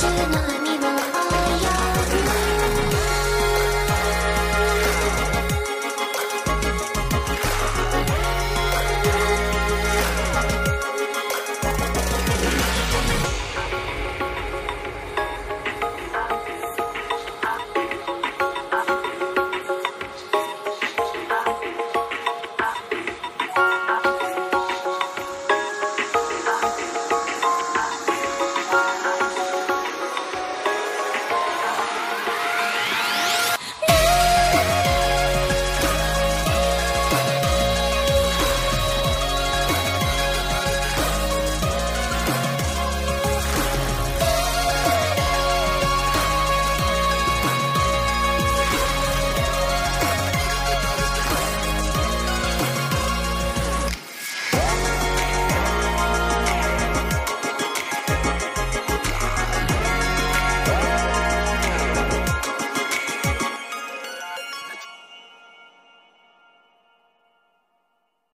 watching